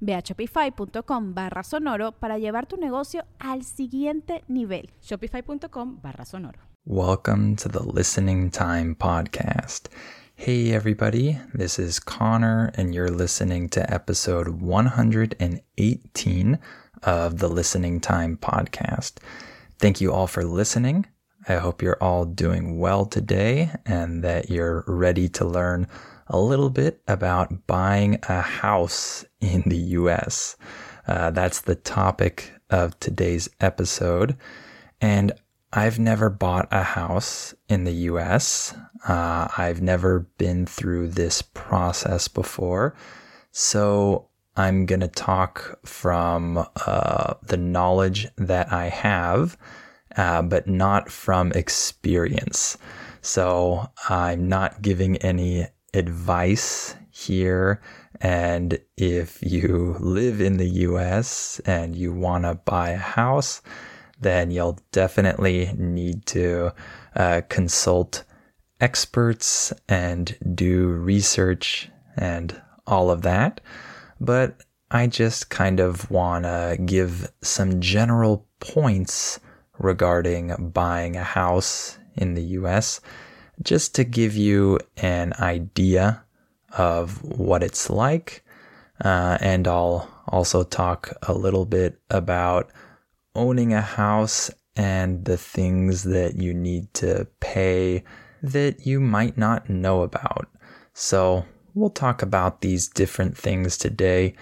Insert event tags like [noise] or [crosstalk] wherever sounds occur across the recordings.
Ve a shopify.com barra sonoro para llevar tu negocio al siguiente nivel. Shopify.com barra sonoro. Welcome to the Listening Time Podcast. Hey, everybody, this is Connor, and you're listening to episode 118 of the Listening Time Podcast. Thank you all for listening. I hope you're all doing well today and that you're ready to learn a little bit about buying a house in the US. Uh, that's the topic of today's episode. And I've never bought a house in the US. Uh, I've never been through this process before. So I'm going to talk from uh, the knowledge that I have, uh, but not from experience. So I'm not giving any advice here. And if you live in the US and you want to buy a house, then you'll definitely need to uh, consult experts and do research and all of that. But I just kind of want to give some general points regarding buying a house in the US just to give you an idea of what it's like. Uh, and I'll also talk a little bit about owning a house and the things that you need to pay that you might not know about. So we'll talk about these different things today.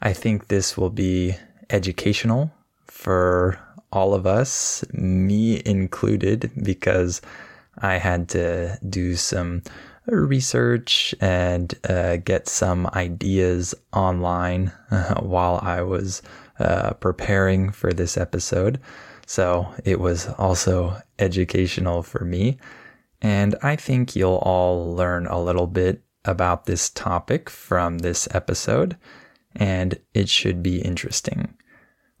I think this will be educational for all of us, me included, because I had to do some research and uh, get some ideas online [laughs] while I was uh, preparing for this episode. So it was also educational for me. And I think you'll all learn a little bit about this topic from this episode, and it should be interesting.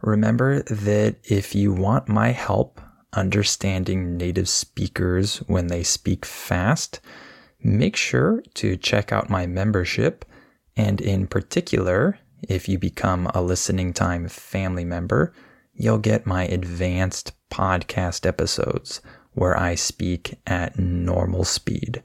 Remember that if you want my help understanding native speakers when they speak fast, make sure to check out my membership. And in particular, if you become a listening time family member, you'll get my advanced podcast episodes where I speak at normal speed.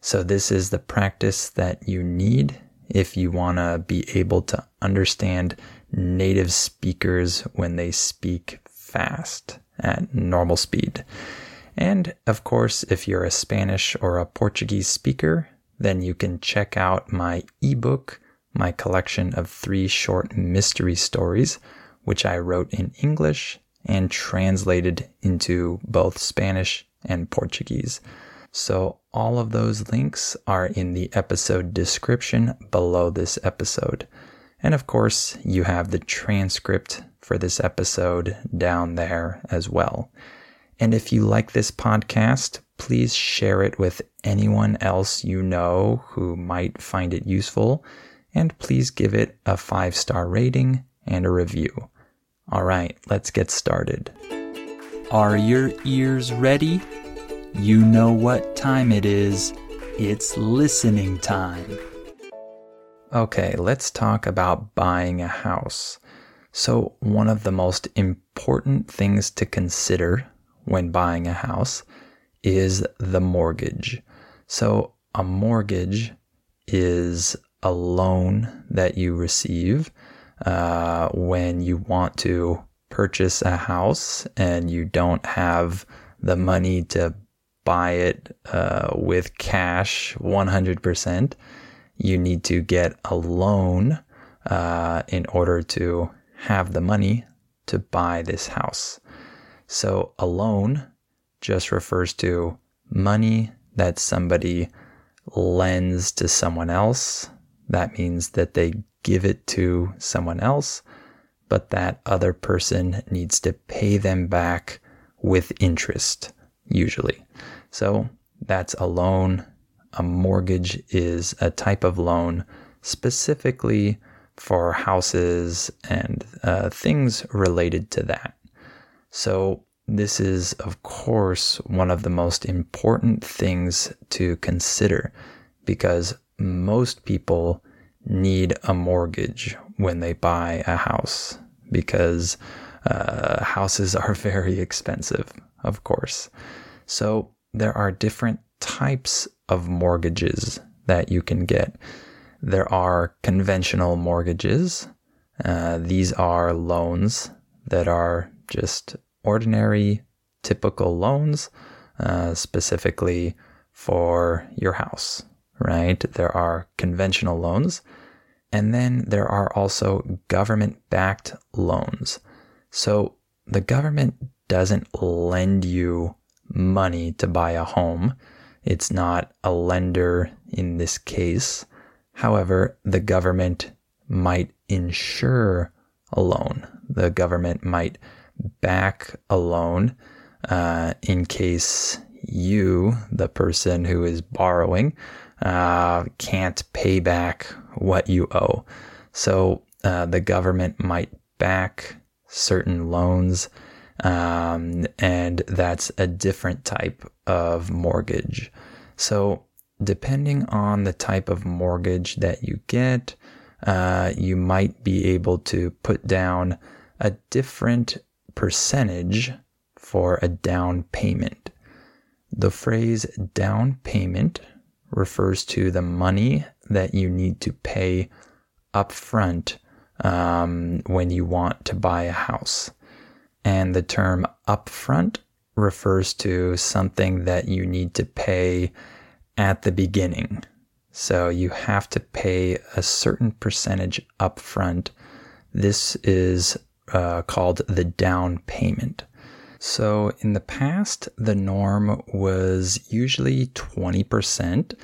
So, this is the practice that you need if you want to be able to understand native speakers when they speak fast at normal speed. And of course, if you're a Spanish or a Portuguese speaker, then you can check out my ebook, my collection of three short mystery stories, which I wrote in English and translated into both Spanish and Portuguese. So all of those links are in the episode description below this episode. And of course, you have the transcript for this episode down there as well. And if you like this podcast, please share it with anyone else you know who might find it useful. And please give it a five star rating and a review. All right, let's get started. Are your ears ready? You know what time it is. It's listening time. Okay, let's talk about buying a house. So, one of the most important things to consider when buying a house is the mortgage. So, a mortgage is a loan that you receive uh, when you want to purchase a house and you don't have the money to buy it uh, with cash 100%. You need to get a loan uh, in order to have the money to buy this house. So a loan just refers to money that somebody lends to someone else. That means that they give it to someone else, but that other person needs to pay them back with interest, usually. So that's a loan. A mortgage is a type of loan specifically for houses and uh, things related to that. So, this is, of course, one of the most important things to consider because most people need a mortgage when they buy a house because uh, houses [laughs] are very expensive, of course. So, there are different types of mortgages that you can get. There are conventional mortgages. Uh, these are loans that are just ordinary, typical loans, uh, specifically for your house, right? There are conventional loans. And then there are also government backed loans. So the government doesn't lend you money to buy a home. It's not a lender in this case. However, the government might insure a loan. The government might back a loan uh, in case you, the person who is borrowing, uh, can't pay back what you owe. So uh, the government might back certain loans, um, and that's a different type of mortgage. So depending on the type of mortgage that you get, uh, you might be able to put down a different percentage for a down payment. The phrase down payment refers to the money that you need to pay upfront um, when you want to buy a house. And the term upfront refers to something that you need to pay at the beginning. So you have to pay a certain percentage upfront. This is uh, called the down payment. So in the past, the norm was usually 20%.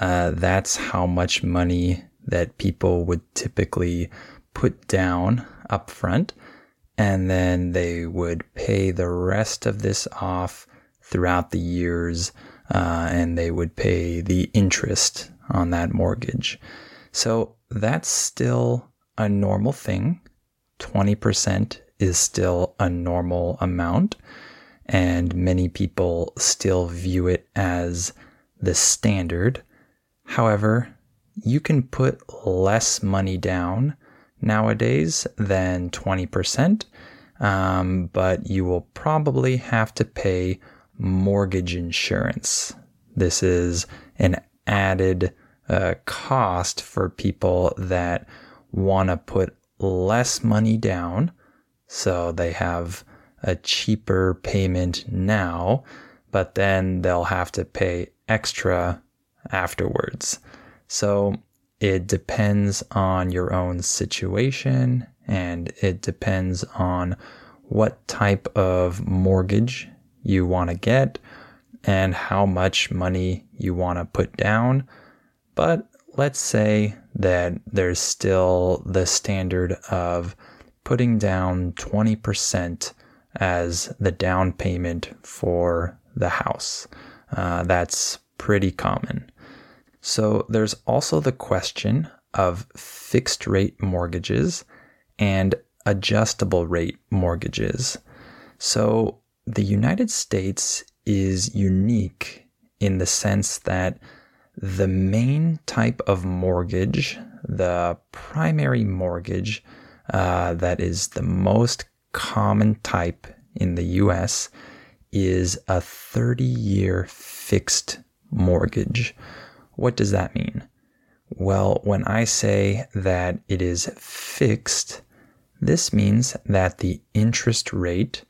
Uh, that's how much money that people would typically put down upfront. And then they would pay the rest of this off throughout the years, uh, and they would pay the interest on that mortgage. So that's still a normal thing. 20% is still a normal amount, and many people still view it as the standard. However, you can put less money down nowadays than 20%, um, but you will probably have to pay mortgage insurance. This is an added uh, cost for people that want to put less money down. So they have a cheaper payment now, but then they'll have to pay extra afterwards. So it depends on your own situation and it depends on what type of mortgage you want to get and how much money you want to put down. But let's say that there's still the standard of putting down 20% as the down payment for the house. Uh, that's pretty common. So there's also the question of fixed rate mortgages and adjustable rate mortgages. So the United States is unique in the sense that the main type of mortgage, the primary mortgage uh, that is the most common type in the US, is a 30 year fixed mortgage. What does that mean? Well, when I say that it is fixed, this means that the interest rate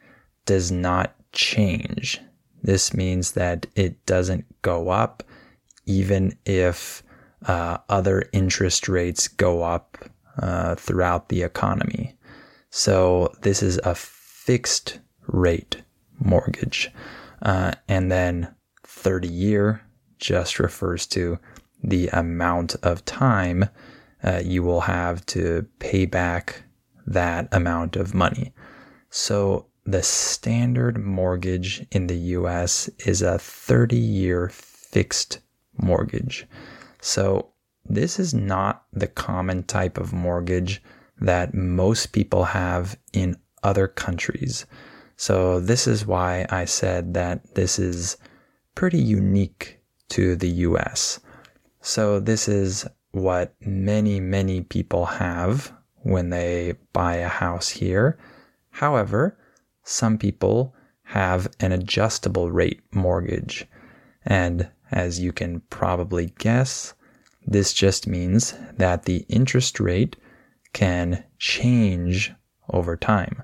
does not change. This means that it doesn't go up even if uh, other interest rates go up uh, throughout the economy. So this is a fixed rate mortgage. Uh, and then 30 year just refers to the amount of time uh, you will have to pay back that amount of money. So the standard mortgage in the US is a 30 year fixed mortgage. So this is not the common type of mortgage that most people have in other countries. So this is why I said that this is pretty unique to the US. So this is what many, many people have when they buy a house here. However, some people have an adjustable rate mortgage. And as you can probably guess, this just means that the interest rate can change over time.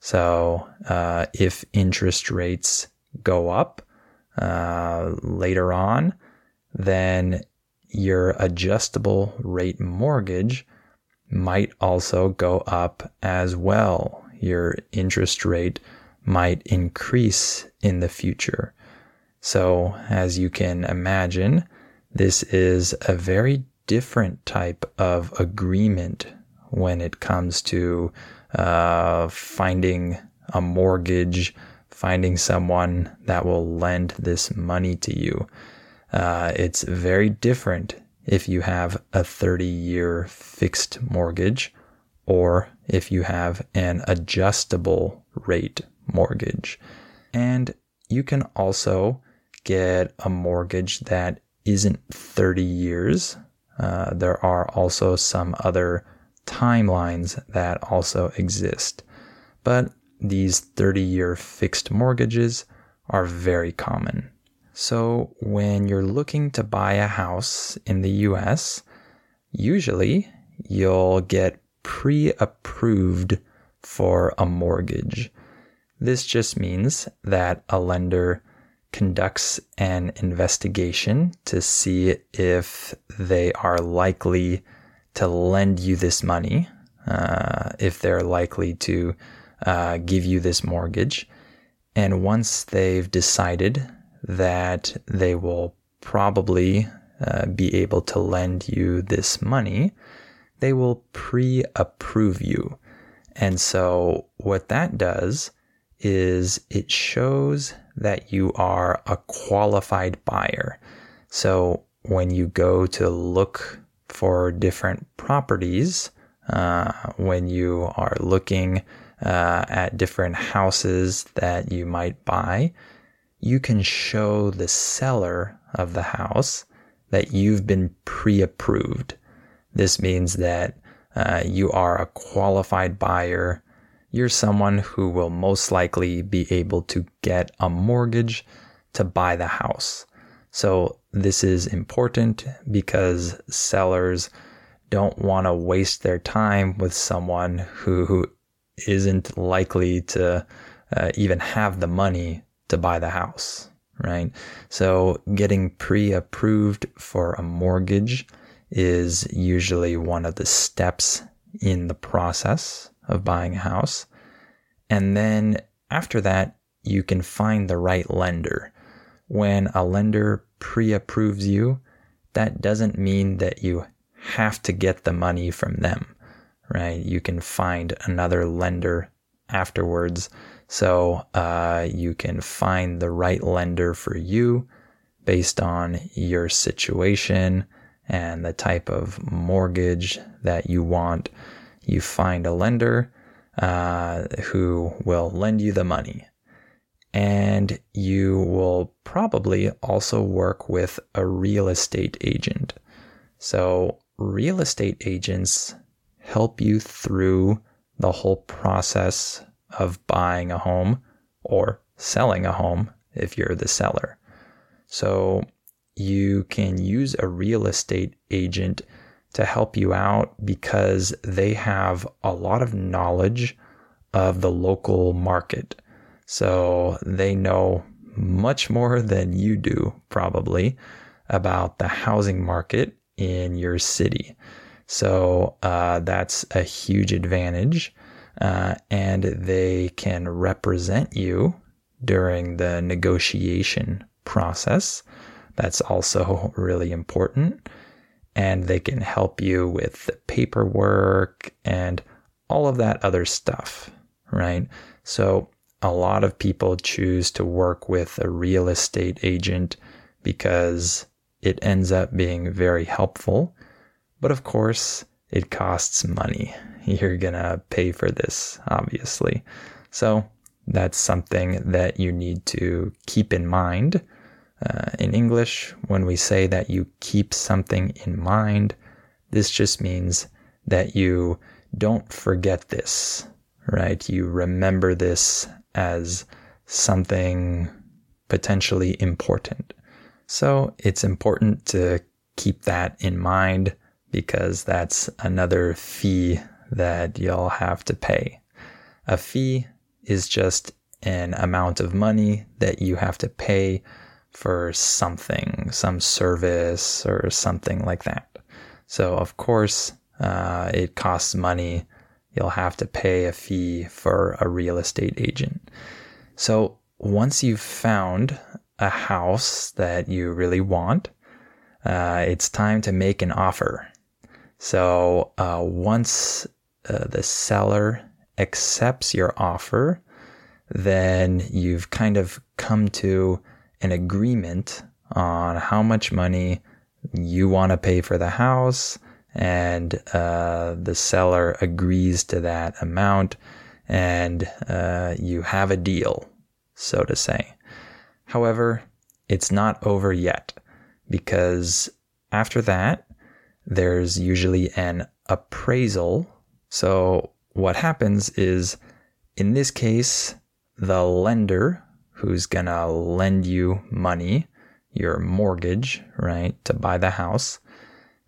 So uh, if interest rates go up uh, later on, then your adjustable rate mortgage might also go up as well. Your interest rate might increase in the future. So, as you can imagine, this is a very different type of agreement when it comes to uh, finding a mortgage, finding someone that will lend this money to you. Uh, it's very different if you have a 30 year fixed mortgage or if you have an adjustable rate mortgage. And you can also get a mortgage that isn't 30 years. Uh, there are also some other timelines that also exist. But these 30 year fixed mortgages are very common. So when you're looking to buy a house in the US, usually you'll get pre approved for a mortgage. This just means that a lender conducts an investigation to see if they are likely to lend you this money, uh, if they're likely to uh, give you this mortgage. And once they've decided that they will probably uh, be able to lend you this money, they will pre approve you. And so, what that does is it shows that you are a qualified buyer. So, when you go to look for different properties, uh, when you are looking uh, at different houses that you might buy, you can show the seller of the house that you've been pre approved. This means that uh, you are a qualified buyer. You're someone who will most likely be able to get a mortgage to buy the house. So, this is important because sellers don't want to waste their time with someone who, who isn't likely to uh, even have the money to buy the house, right? So getting pre approved for a mortgage is usually one of the steps in the process of buying a house. And then after that, you can find the right lender. When a lender pre approves you, that doesn't mean that you have to get the money from them, right? You can find another lender afterwards so uh, you can find the right lender for you based on your situation and the type of mortgage that you want. You find a lender uh, who will lend you the money. And you will probably also work with a real estate agent. So, real estate agents help you through the whole process of buying a home or selling a home if you're the seller. So you can use a real estate agent to help you out because they have a lot of knowledge of the local market. So they know much more than you do, probably, about the housing market in your city. So uh, that's a huge advantage. Uh, and they can represent you during the negotiation process. That's also really important. And they can help you with the paperwork and all of that other stuff, right? So a lot of people choose to work with a real estate agent because it ends up being very helpful. But of course, it costs money. You're going to pay for this, obviously. So that's something that you need to keep in mind. Uh, in English, when we say that you keep something in mind, this just means that you don't forget this, right? You remember this as something potentially important. So it's important to keep that in mind because that's another fee that you'll have to pay. A fee is just an amount of money that you have to pay for something, some service or something like that. So, of course, uh, it costs money. You'll have to pay a fee for a real estate agent. So, once you've found a house that you really want, uh, it's time to make an offer. So, uh, once uh, the seller accepts your offer, then you've kind of come to an agreement on how much money you want to pay for the house, and uh, the seller agrees to that amount, and uh, you have a deal, so to say. However, it's not over yet because after that, there's usually an appraisal. So, what happens is in this case, the lender who's going to lend you money, your mortgage, right, to buy the house,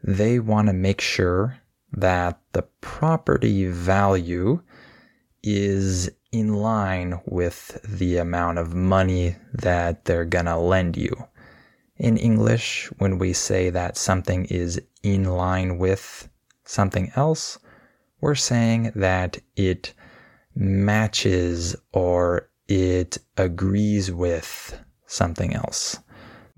they want to make sure that the property value is in line with the amount of money that they're going to lend you. In English, when we say that something is in line with something else, we're saying that it matches or it agrees with something else.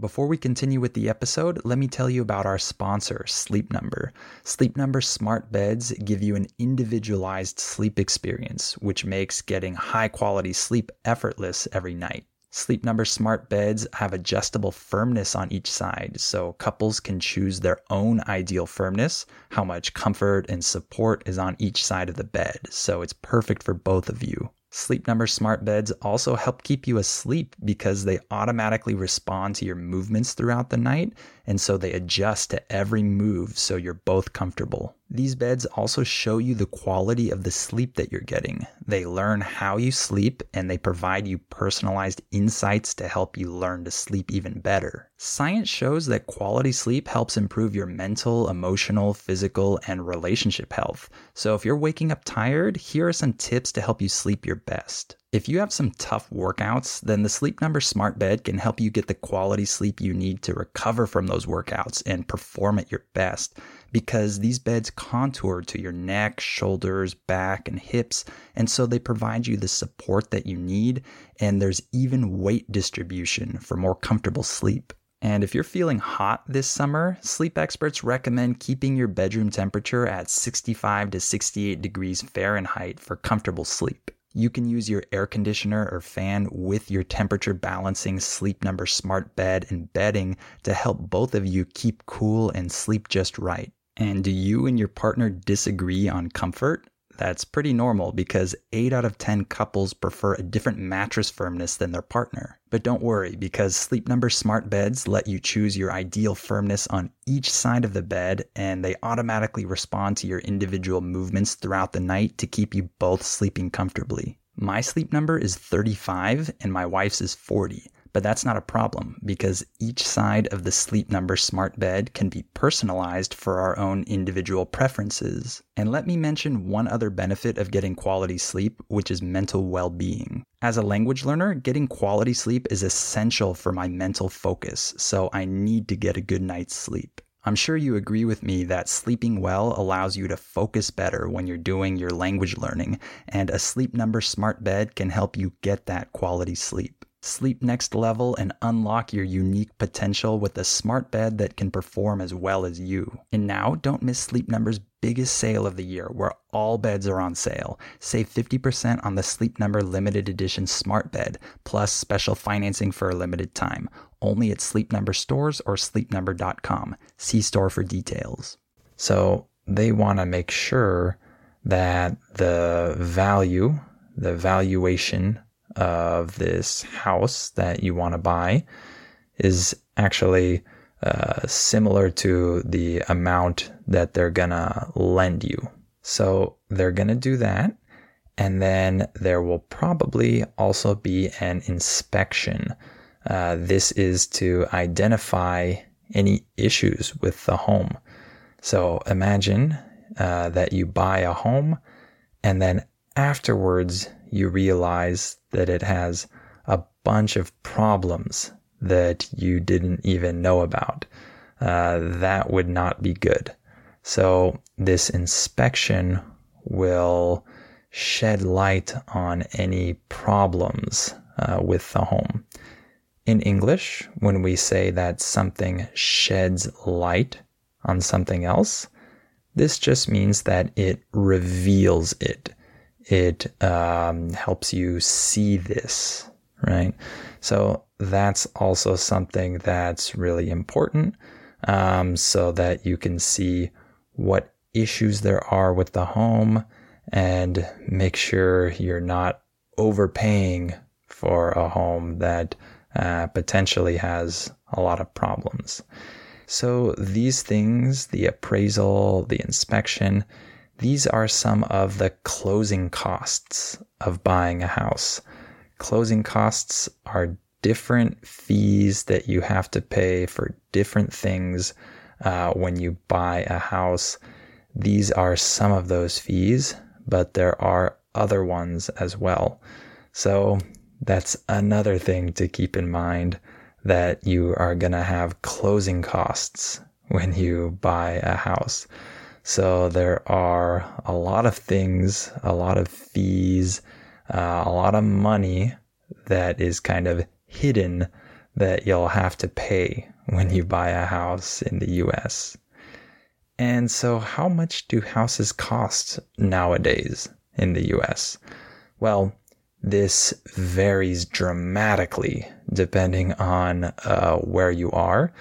Before we continue with the episode, let me tell you about our sponsor, Sleep Number. Sleep Number smart beds give you an individualized sleep experience, which makes getting high quality sleep effortless every night. Sleep Number smart beds have adjustable firmness on each side, so couples can choose their own ideal firmness, how much comfort and support is on each side of the bed, so it's perfect for both of you. Sleep Number smart beds also help keep you asleep because they automatically respond to your movements throughout the night, and so they adjust to every move so you're both comfortable. These beds also show you the quality of the sleep that you're getting. They learn how you sleep and they provide you personalized insights to help you learn to sleep even better. Science shows that quality sleep helps improve your mental, emotional, physical, and relationship health. So if you're waking up tired, here are some tips to help you sleep your best. If you have some tough workouts, then the Sleep Number Smart Bed can help you get the quality sleep you need to recover from those workouts and perform at your best because these beds contour to your neck, shoulders, back, and hips. And so they provide you the support that you need. And there's even weight distribution for more comfortable sleep. And if you're feeling hot this summer, sleep experts recommend keeping your bedroom temperature at 65 to 68 degrees Fahrenheit for comfortable sleep. You can use your air conditioner or fan with your temperature balancing sleep number smart bed and bedding to help both of you keep cool and sleep just right. And do you and your partner disagree on comfort? That's pretty normal because 8 out of 10 couples prefer a different mattress firmness than their partner. But don't worry because Sleep Number smart beds let you choose your ideal firmness on each side of the bed and they automatically respond to your individual movements throughout the night to keep you both sleeping comfortably. My sleep number is 35 and my wife's is 40 But that's not a problem because each side of the Sleep Number smart bed can be personalized for our own individual preferences. And let me mention one other benefit of getting quality sleep, which is mental well being. As a language learner, getting quality sleep is essential for my mental focus, so I need to get a good night's sleep. I'm sure you agree with me that sleeping well allows you to focus better when you're doing your language learning, and a Sleep Number smart bed can help you get that quality sleep. Sleep next level and unlock your unique potential with a smart bed that can perform as well as you. And now, don't miss Sleep Number's biggest sale of the year where all beds are on sale. Save 50% on the Sleep Number limited edition smart bed, plus special financing for a limited time. Only at Sleep Number stores or sleepnumber.com. See store for details. So, they want to make sure that the value, the valuation of this house that you want to buy is actually uh, similar to the amount that they're gonna lend you. So they're gonna do that. And then there will probably also be an inspection. Uh, this is to identify any issues with the home. So imagine uh, that you buy a home and then afterwards you realize that it has a bunch of problems that you didn't even know about. Uh, that would not be good. So, this inspection will shed light on any problems uh, with the home. In English, when we say that something sheds light on something else, this just means that it reveals it it um, helps you see this, right? So that's also something that's really important um, so that you can see what issues there are with the home and make sure you're not overpaying for a home that uh, potentially has a lot of problems. So these things, the appraisal, the inspection, these are some of the closing costs of buying a house. Closing costs are different fees that you have to pay for different things uh, when you buy a house. These are some of those fees, but there are other ones as well. So that's another thing to keep in mind that you are going to have closing costs when you buy a house. So there are a lot of things, a lot of fees, uh, a lot of money that is kind of hidden that you'll have to pay when you buy a house in the US. And so, how much do houses cost nowadays in the US? Well, this varies dramatically depending on uh, where you are.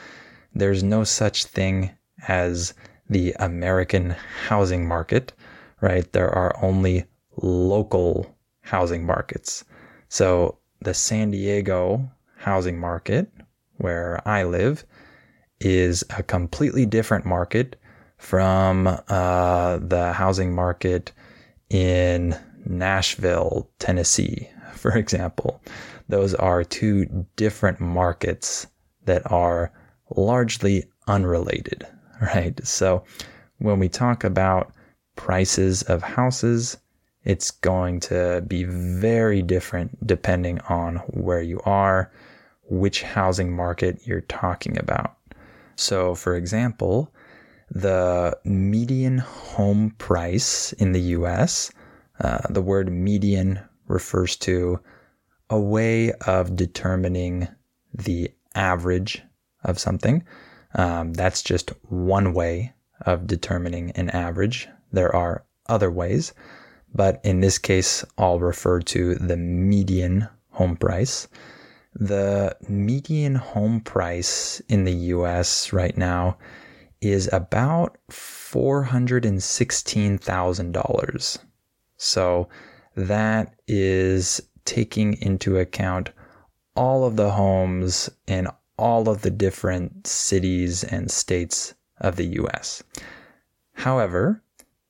There's no such thing as the American housing market, right? There are only local housing markets. So the San Diego housing market, where I live, is a completely different market from uh, the housing market in Nashville, Tennessee, [laughs] for example. Those are two different markets that are largely unrelated. Right? So when we talk about prices of houses, it's going to be very different depending on where you are, which housing market you're talking about. So, for example, the median home price in the US, uh, the word median refers to a way of determining the average of something. Um, that's just one way of determining an average. There are other ways, but in this case, I'll refer to the median home price. The median home price in the US right now is about $416,000. So that is taking into account all of the homes in all of the different cities and states of the US. However,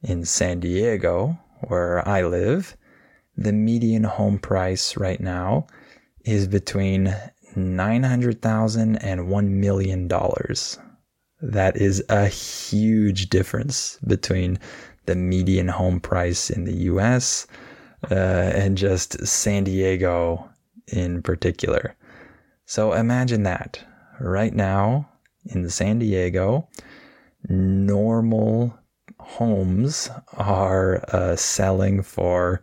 in San Diego, where I live, the median home price right now is between 900,000 and 1 million dollars. That is a huge difference between the median home price in the US uh, and just San Diego in particular. So imagine that right now in San Diego, normal homes are uh, selling for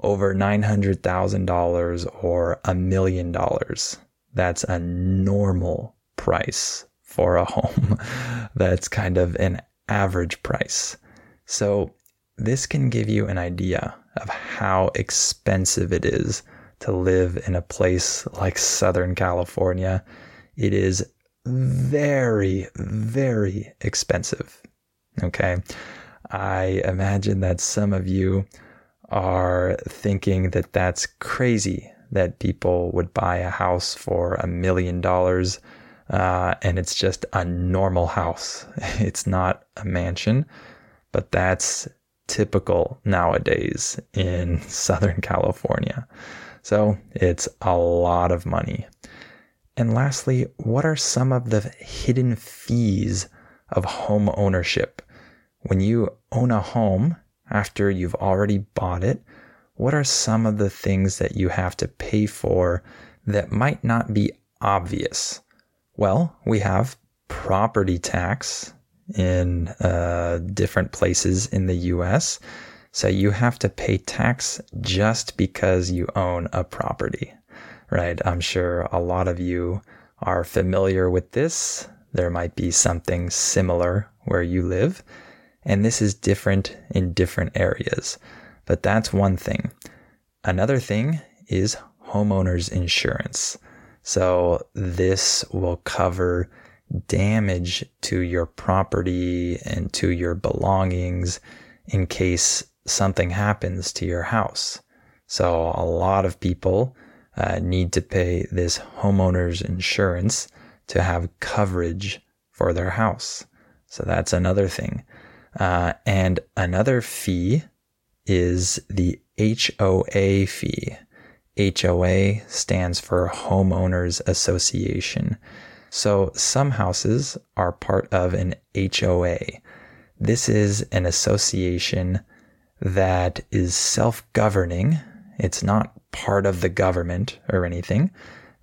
over $900,000 or a million dollars. That's a normal price for a home. [laughs] That's kind of an average price. So, this can give you an idea of how expensive it is to live in a place like Southern California. It is very, very expensive. Okay. I imagine that some of you are thinking that that's crazy that people would buy a house for a million dollars uh, and it's just a normal house. [laughs] It's not a mansion, but that's typical nowadays in [laughs] Southern California. So it's a lot of money. And lastly, what are some of the hidden fees of home ownership? When you own a home after you've already bought it, what are some of the things that you have to pay for that might not be obvious? Well, we have property tax in uh, different places in the US. So you have to pay tax just because you own a property right? I'm sure a lot of you are familiar with this. There might be something similar where you live, and this is different in different areas. But that's one thing. Another thing is homeowners insurance. So this will cover damage to your property and to your belongings in case something happens to your house. So a lot of people uh, need to pay this homeowner's insurance to have coverage for their house. So that's another thing. Uh, and another fee is the HOA fee. HOA stands for Homeowners Association. So some houses are part of an HOA. This is an association that is self governing. It's not part of the government or anything.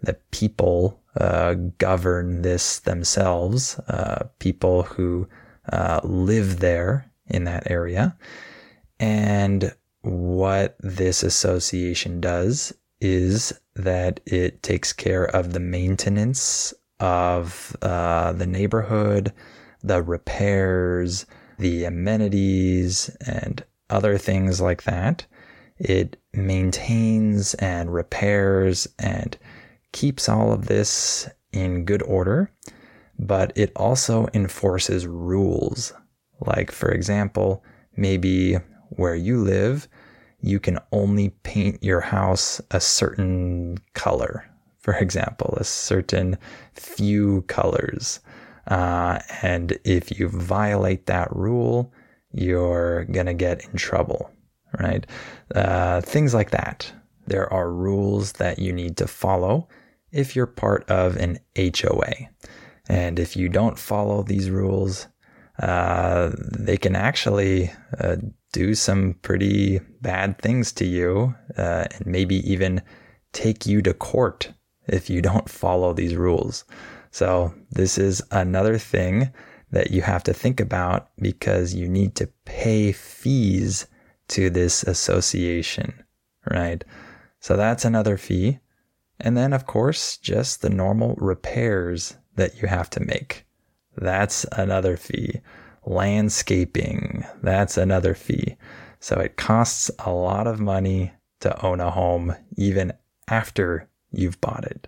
The people uh, govern this themselves, uh, people who uh, live there in that area. And what this association does is that it takes care of the maintenance of uh, the neighborhood, the repairs, the amenities, and other things like that. It maintains and repairs and keeps all of this in good order, but it also enforces rules. Like, for example, maybe where you live, you can only paint your house a certain color. For example, a certain few colors. Uh, and if you violate that rule, you're going to get in trouble right? Uh, things like that. There are rules that you need to follow if you're part of an HOA. And if you don't follow these rules, uh, they can actually uh, do some pretty bad things to you uh, and maybe even take you to court if you don't follow these rules. So, this is another thing that you have to think about because you need to pay fees to this association, right? So that's another fee. And then, of course, just the normal repairs that you have to make. That's another fee. Landscaping, that's another fee. So it costs a lot of money to own a home even after you've bought it.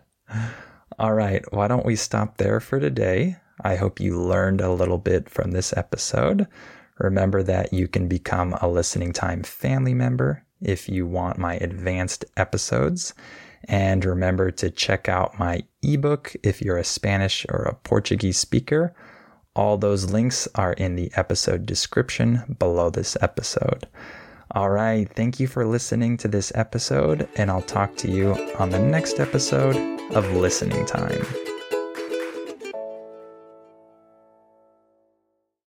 All right, why don't we stop there for today? I hope you learned a little bit from this episode. Remember that you can become a listening time family member if you want my advanced episodes. And remember to check out my ebook if you're a Spanish or a Portuguese speaker. All those links are in the episode description below this episode. All right, thank you for listening to this episode, and I'll talk to you on the next episode of Listening Time.